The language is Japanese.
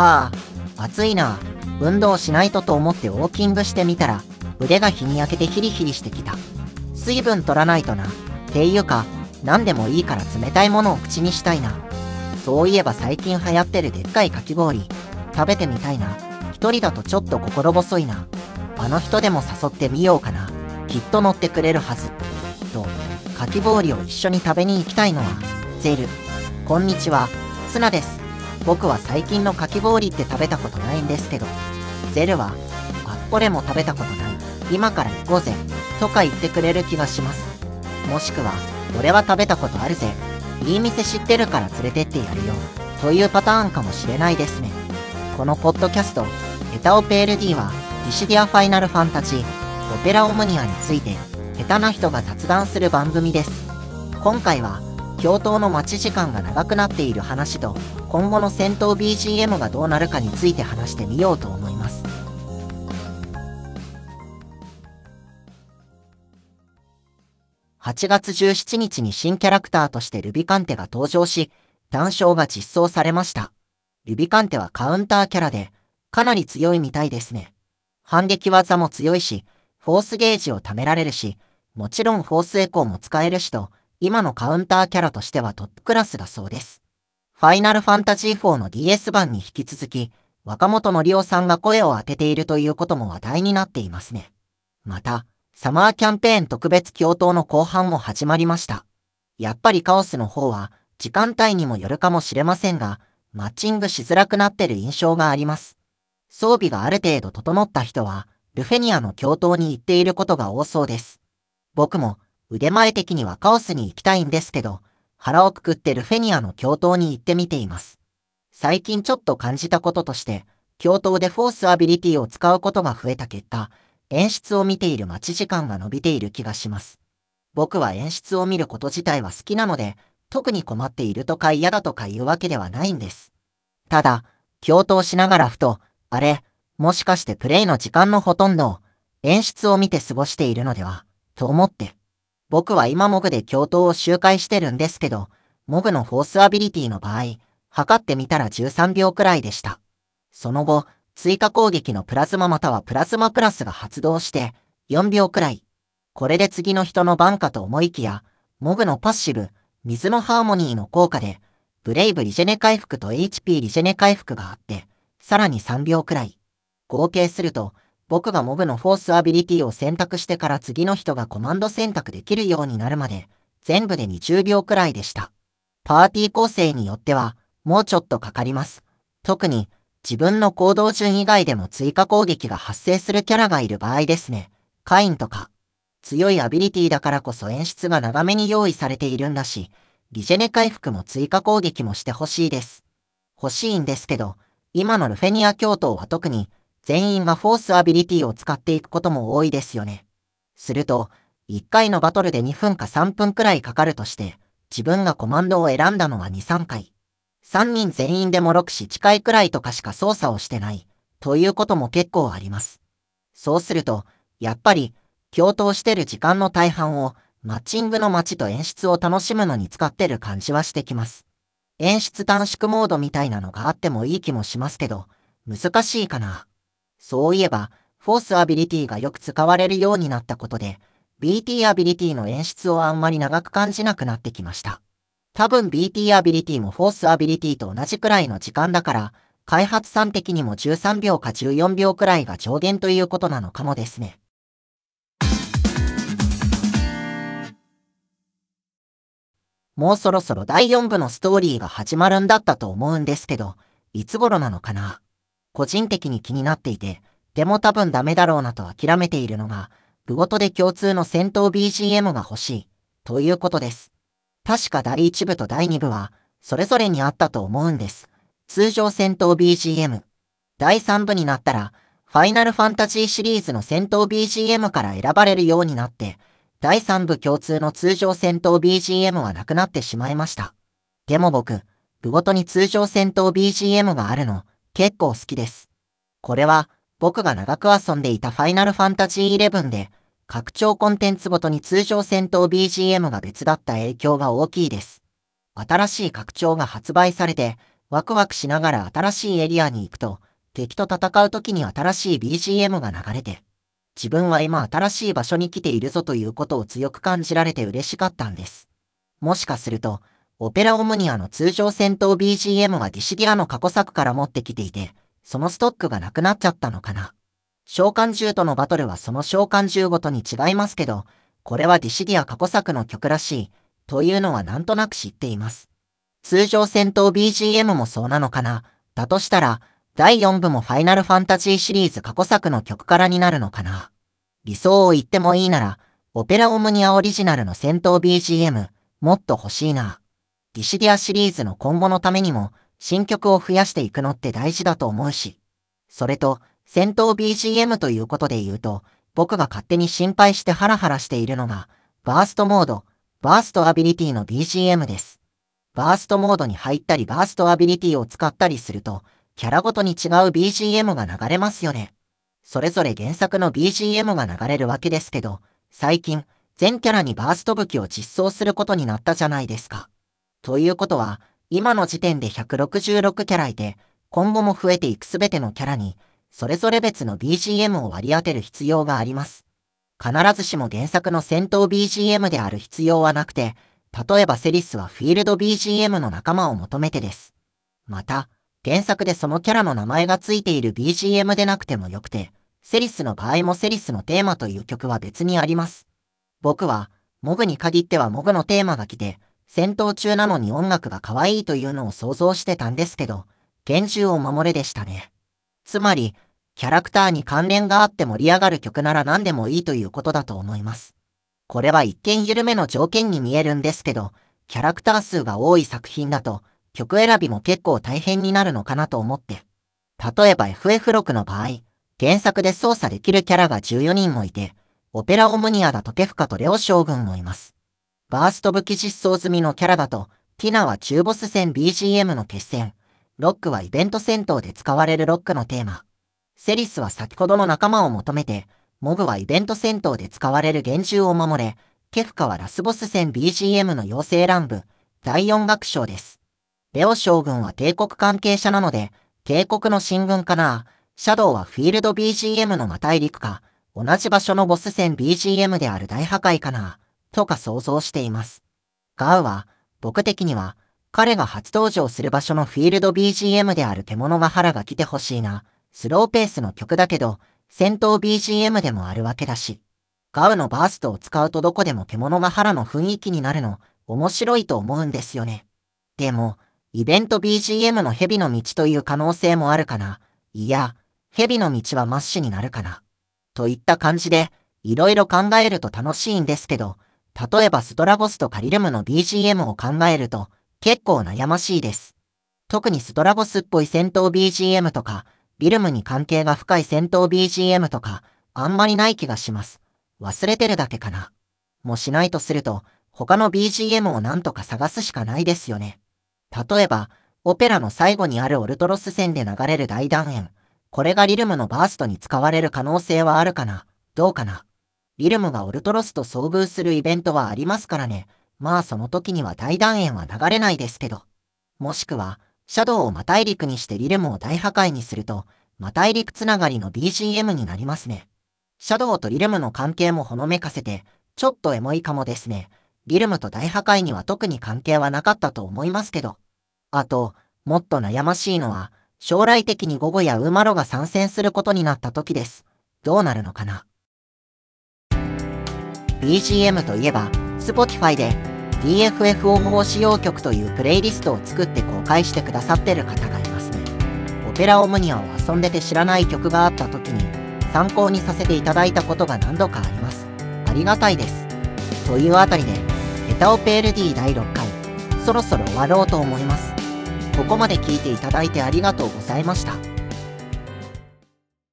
はあ、暑いな。運動しないとと思ってウォーキングしてみたら、腕が日に焼けてヒリヒリしてきた。水分取らないとな。っていうか、何でもいいから冷たいものを口にしたいな。そういえば最近流行ってるでっかいかき氷、食べてみたいな。一人だとちょっと心細いな。あの人でも誘ってみようかな。きっと乗ってくれるはず。と、かき氷を一緒に食べに行きたいのは、ゼル。こんにちは、ツナです。僕は最近のかき氷って食べたことないんですけど、ゼルは、あっ、これも食べたことない。今から行こうぜ。とか言ってくれる気がします。もしくは、俺は食べたことあるぜ。いい店知ってるから連れてってやるよ。というパターンかもしれないですね。このポッドキャスト、エタオペール D は、ディシディアファイナルファンタジー、オペラオムニアについて、下手な人が雑談する番組です。今回は、教頭の待ち時間が長くなっている話と、今後の戦闘 BGM がどうなるかについて話してみようと思います。8月17日に新キャラクターとしてルビカンテが登場し、単勝が実装されました。ルビカンテはカウンターキャラで、かなり強いみたいですね。反撃技も強いし、フォースゲージを貯められるし、もちろんフォースエコーも使えるしと、今のカウンターキャラとしてはトップクラスだそうです。ファイナルファンタジー4の DS 版に引き続き、若本のりおさんが声を当てているということも話題になっていますね。また、サマーキャンペーン特別共闘の後半も始まりました。やっぱりカオスの方は時間帯にもよるかもしれませんが、マッチングしづらくなってる印象があります。装備がある程度整った人は、ルフェニアの共闘に行っていることが多そうです。僕も腕前的にはカオスに行きたいんですけど、腹をくくってルフェニアの共闘に行ってみています。最近ちょっと感じたこととして、共闘でフォースアビリティを使うことが増えた結果、演出を見ている待ち時間が伸びている気がします。僕は演出を見ること自体は好きなので、特に困っているとか嫌だとか言うわけではないんです。ただ、共闘しながらふと、あれ、もしかしてプレイの時間のほとんどを演出を見て過ごしているのでは、と思って。僕は今モグで共闘を周回してるんですけど、モグのフォースアビリティの場合、測ってみたら13秒くらいでした。その後、追加攻撃のプラズマまたはプラズマプラスが発動して4秒くらい。これで次の人の番かと思いきや、モグのパッシブ、水のハーモニーの効果で、ブレイブリジェネ回復と HP リジェネ回復があって、さらに3秒くらい。合計すると、僕がモグのフォースアビリティを選択してから次の人がコマンド選択できるようになるまで、全部で20秒くらいでした。パーティー構成によっては、もうちょっとかかります。特に、自分の行動順以外でも追加攻撃が発生するキャラがいる場合ですね。カインとか。強いアビリティだからこそ演出が長めに用意されているんだし、リジェネ回復も追加攻撃もしてほしいです。欲しいんですけど、今のルフェニア共闘は特に、全員がフォースアビリティを使っていくことも多いですよね。すると、1回のバトルで2分か3分くらいかかるとして、自分がコマンドを選んだのは2、3回。3人全員でも6、7回くらいとかしか操作をしてない、ということも結構あります。そうすると、やっぱり、共闘してる時間の大半を、マッチングの待ちと演出を楽しむのに使ってる感じはしてきます。演出短縮モードみたいなのがあってもいい気もしますけど、難しいかな。そういえば、フォースアビリティがよく使われるようになったことで、BT アビリティの演出をあんまり長く感じなくなってきました。多分 BT アビリティもフォースアビリティと同じくらいの時間だから、開発さん的にも13秒か14秒くらいが上限ということなのかもですね。もうそろそろ第4部のストーリーが始まるんだったと思うんですけど、いつ頃なのかな？個人的に気になっていて、でも多分ダメだろうなと諦めているのが、部ごとで共通の戦闘 BGM が欲しい、ということです。確か第1部と第2部は、それぞれにあったと思うんです。通常戦闘 BGM。第3部になったら、ファイナルファンタジーシリーズの戦闘 BGM から選ばれるようになって、第3部共通の通常戦闘 BGM はなくなってしまいました。でも僕、部ごとに通常戦闘 BGM があるの、結構好きです。これは、僕が長く遊んでいたファイナルファンタジー11で、拡張コンテンツごとに通常戦闘 BGM が別だった影響が大きいです。新しい拡張が発売されて、ワクワクしながら新しいエリアに行くと、敵と戦う時に新しい BGM が流れて、自分は今新しい場所に来ているぞということを強く感じられて嬉しかったんです。もしかすると、オペラオムニアの通常戦闘 BGM はディシディアの過去作から持ってきていて、そのストックがなくなっちゃったのかな。召喚獣とのバトルはその召喚獣ごとに違いますけど、これはディシディア過去作の曲らしい、というのはなんとなく知っています。通常戦闘 BGM もそうなのかな。だとしたら、第4部もファイナルファンタジーシリーズ過去作の曲からになるのかな。理想を言ってもいいなら、オペラオムニアオリジナルの戦闘 BGM、もっと欲しいな。ディシディアシリーズの今後のためにも、新曲を増やしていくのって大事だと思うし。それと、戦闘 BGM ということで言うと、僕が勝手に心配してハラハラしているのが、バーストモード、バーストアビリティの BGM です。バーストモードに入ったりバーストアビリティを使ったりすると、キャラごとに違う BGM が流れますよね。それぞれ原作の BGM が流れるわけですけど、最近、全キャラにバースト武器を実装することになったじゃないですか。ということは、今の時点で166キャラいて、今後も増えていくすべてのキャラに、それぞれ別の BGM を割り当てる必要があります。必ずしも原作の戦闘 BGM である必要はなくて、例えばセリスはフィールド BGM の仲間を求めてです。また、原作でそのキャラの名前がついている BGM でなくてもよくて、セリスの場合もセリスのテーマという曲は別にあります。僕は、モグに限ってはモグのテーマが来て、戦闘中なのに音楽が可愛いというのを想像してたんですけど、厳重を守れでしたね。つまり、キャラクターに関連があって盛り上がる曲なら何でもいいということだと思います。これは一見緩めの条件に見えるんですけど、キャラクター数が多い作品だと、曲選びも結構大変になるのかなと思って。例えば FF6 の場合、原作で操作できるキャラが14人もいて、オペラオムニアだとケフカとレオ将軍もいます。バースト武器実装済みのキャラだと、ティナは中ボス戦 BGM の決戦、ロックはイベント戦闘で使われるロックのテーマ、セリスは先ほどの仲間を求めて、モグはイベント戦闘で使われる厳重を守れ、ケフカはラスボス戦 BGM の妖精乱舞、第4楽章です。レオ将軍は帝国関係者なので、帝国の進軍かな。シャドウはフィールド BGM の魔大陸か、同じ場所のボス戦 BGM である大破壊かな、とか想像しています。ガウは、僕的には、彼が初登場する場所のフィールド BGM である獣が腹が来てほしいな。スローペースの曲だけど、戦闘 BGM でもあるわけだし。ガウのバーストを使うとどこでも獣が腹の雰囲気になるの、面白いと思うんですよね。でも、イベント BGM の蛇の道という可能性もあるかな。いや、蛇の道はマッシュになるかな。といった感じで、いろいろ考えると楽しいんですけど、例えばストラゴスとカリルムの BGM を考えると、結構悩ましいです。特にストラゴスっぽい戦闘 BGM とか、ビルムに関係が深い戦闘 BGM とか、あんまりない気がします。忘れてるだけかな。もしないとすると、他の BGM をなんとか探すしかないですよね。例えば、オペラの最後にあるオルトロス線で流れる大断円。これがリルムのバーストに使われる可能性はあるかなどうかなリルムがオルトロスと遭遇するイベントはありますからね。まあその時には大断円は流れないですけど。もしくは、シャドウを魔大陸にしてリルムを大破壊にすると、魔大陸つながりの BGM になりますね。シャドウとリルムの関係もほのめかせて、ちょっとエモいかもですね。リルムと大破壊には特に関係はなかったと思いますけど。あと、もっと悩ましいのは、将来的に午後やウーマロが参戦することになった時です。どうなるのかな ?BGM といえば、Spotify で DFF 応募使用曲というプレイリストを作って公開してくださってる方がいますね。オペラオムニアを遊んでて知らない曲があった時に参考にさせていただいたことが何度かあります。ありがたいです。というあたりで、ヘタオペール D 第6回、そろそろ終わろうと思います。ここまで聞いていただいてありがとうございました。